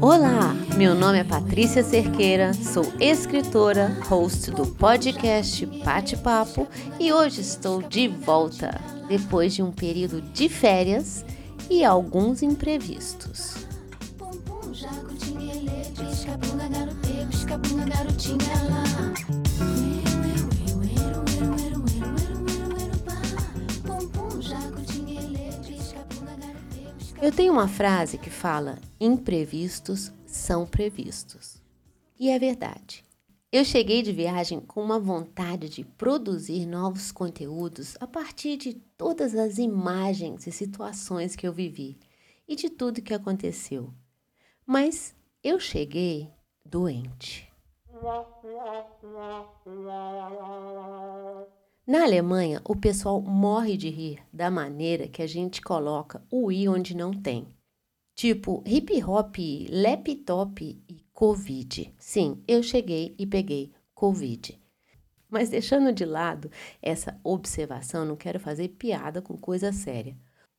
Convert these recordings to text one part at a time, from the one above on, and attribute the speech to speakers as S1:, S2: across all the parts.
S1: Olá, meu nome é Patrícia Cerqueira, sou escritora, host do podcast Pate Papo e hoje estou de volta, depois de um período de férias e alguns imprevistos. Eu tenho uma frase que fala: imprevistos são previstos. E é verdade. Eu cheguei de viagem com uma vontade de produzir novos conteúdos a partir de todas as imagens e situações que eu vivi e de tudo que aconteceu. Mas eu cheguei doente. Na Alemanha, o pessoal morre de rir da maneira que a gente coloca o i onde não tem. Tipo hip hop, laptop e covid. Sim, eu cheguei e peguei covid. Mas deixando de lado essa observação, não quero fazer piada com coisa séria.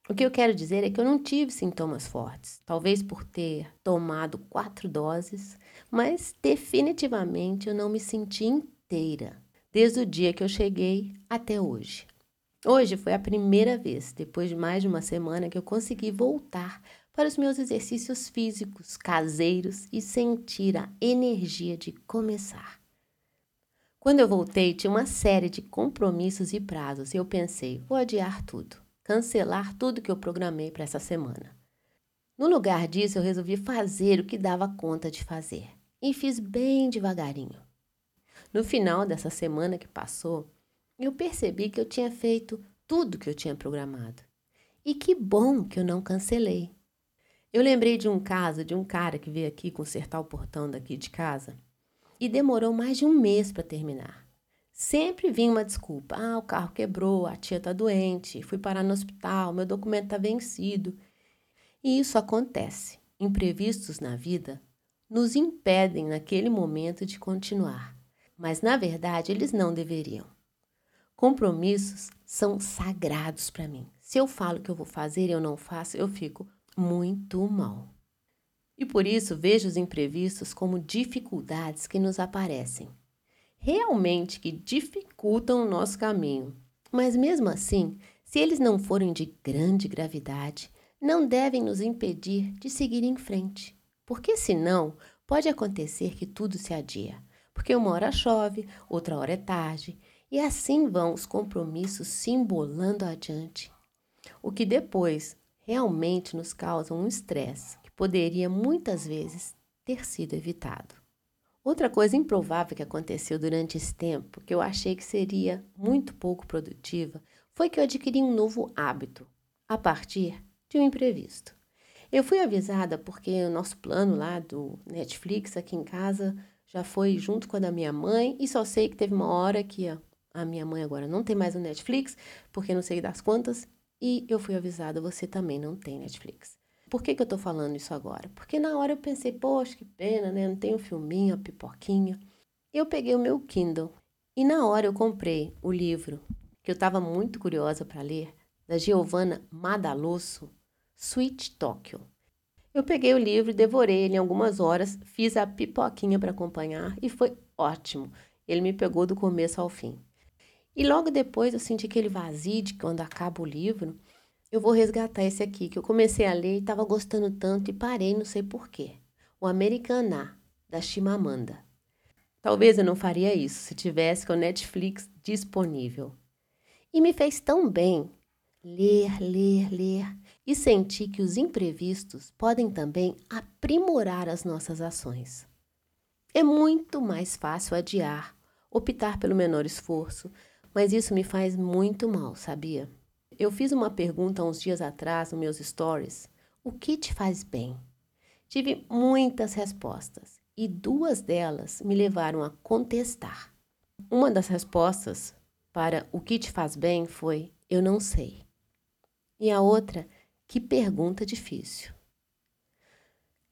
S1: O que eu quero dizer é que eu não tive sintomas fortes, talvez por ter tomado quatro doses, mas definitivamente eu não me senti inteira desde o dia que eu cheguei até hoje. Hoje foi a primeira vez, depois de mais de uma semana, que eu consegui voltar para os meus exercícios físicos caseiros e sentir a energia de começar. Quando eu voltei, tinha uma série de compromissos e prazos e eu pensei: vou adiar tudo, cancelar tudo que eu programei para essa semana. No lugar disso, eu resolvi fazer o que dava conta de fazer e fiz bem devagarinho. No final dessa semana que passou, eu percebi que eu tinha feito tudo que eu tinha programado. E que bom que eu não cancelei. Eu lembrei de um caso de um cara que veio aqui consertar o portão daqui de casa e demorou mais de um mês para terminar. Sempre vinha uma desculpa. Ah, o carro quebrou, a tia está doente, fui parar no hospital, meu documento está vencido. E isso acontece. Imprevistos na vida nos impedem naquele momento de continuar mas na verdade eles não deveriam. Compromissos são sagrados para mim. Se eu falo que eu vou fazer e eu não faço, eu fico muito mal. E por isso vejo os imprevistos como dificuldades que nos aparecem, realmente que dificultam o nosso caminho. Mas mesmo assim, se eles não forem de grande gravidade, não devem nos impedir de seguir em frente, porque senão pode acontecer que tudo se adia porque uma hora chove, outra hora é tarde, e assim vão os compromissos se embolando adiante, o que depois realmente nos causa um estresse que poderia muitas vezes ter sido evitado. Outra coisa improvável que aconteceu durante esse tempo, que eu achei que seria muito pouco produtiva, foi que eu adquiri um novo hábito a partir de um imprevisto. Eu fui avisada porque o nosso plano lá do Netflix aqui em casa já foi junto com a da minha mãe e só sei que teve uma hora que a, minha mãe agora não tem mais o Netflix, porque não sei das quantas, e eu fui avisada, você também não tem Netflix. Por que, que eu tô falando isso agora? Porque na hora eu pensei, poxa, que pena, né? Não tem um filminho, a pipoquinha. Eu peguei o meu Kindle e na hora eu comprei o livro que eu estava muito curiosa para ler, da Giovanna Madalosso, Sweet Tokyo. Eu peguei o livro, devorei ele em algumas horas, fiz a pipoquinha para acompanhar e foi ótimo. Ele me pegou do começo ao fim. E logo depois eu senti aquele vazio de quando acaba o livro, eu vou resgatar esse aqui, que eu comecei a ler e estava gostando tanto e parei, não sei porquê. O Americaná, da Chimamanda. Talvez eu não faria isso se tivesse com o Netflix disponível. E me fez tão bem ler, ler, ler e sentir que os imprevistos podem também aprimorar as nossas ações. É muito mais fácil adiar, optar pelo menor esforço, mas isso me faz muito mal, sabia? Eu fiz uma pergunta uns dias atrás nos meus stories: o que te faz bem? Tive muitas respostas e duas delas me levaram a contestar. Uma das respostas para o que te faz bem foi: eu não sei. E a outra, que pergunta difícil.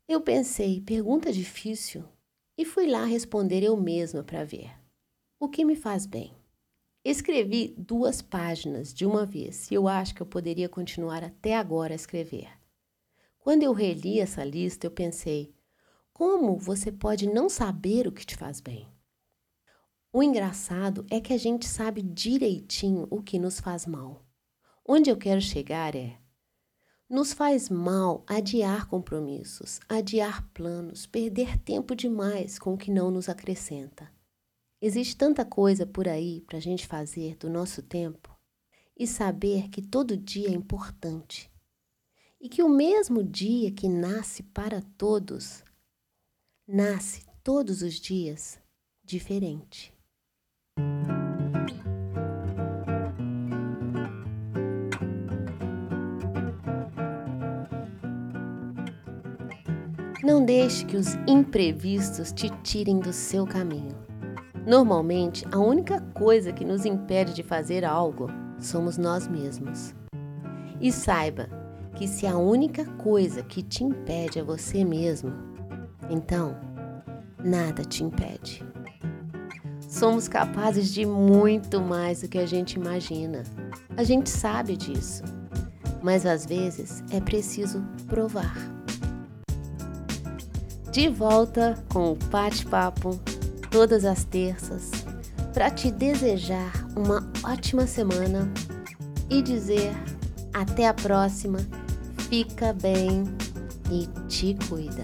S1: Eu pensei, pergunta difícil, e fui lá responder eu mesma para ver. O que me faz bem? Escrevi duas páginas de uma vez e eu acho que eu poderia continuar até agora a escrever. Quando eu reli essa lista, eu pensei: como você pode não saber o que te faz bem? O engraçado é que a gente sabe direitinho o que nos faz mal. Onde eu quero chegar é: nos faz mal adiar compromissos, adiar planos, perder tempo demais com o que não nos acrescenta. Existe tanta coisa por aí para a gente fazer do nosso tempo e saber que todo dia é importante e que o mesmo dia que nasce para todos, nasce todos os dias diferente. Não deixe que os imprevistos te tirem do seu caminho. Normalmente, a única coisa que nos impede de fazer algo somos nós mesmos. E saiba que se a única coisa que te impede é você mesmo, então nada te impede. Somos capazes de muito mais do que a gente imagina. A gente sabe disso, mas às vezes é preciso provar de volta com o bate-papo todas as terças para te desejar uma ótima semana e dizer até a próxima, fica bem e te cuida.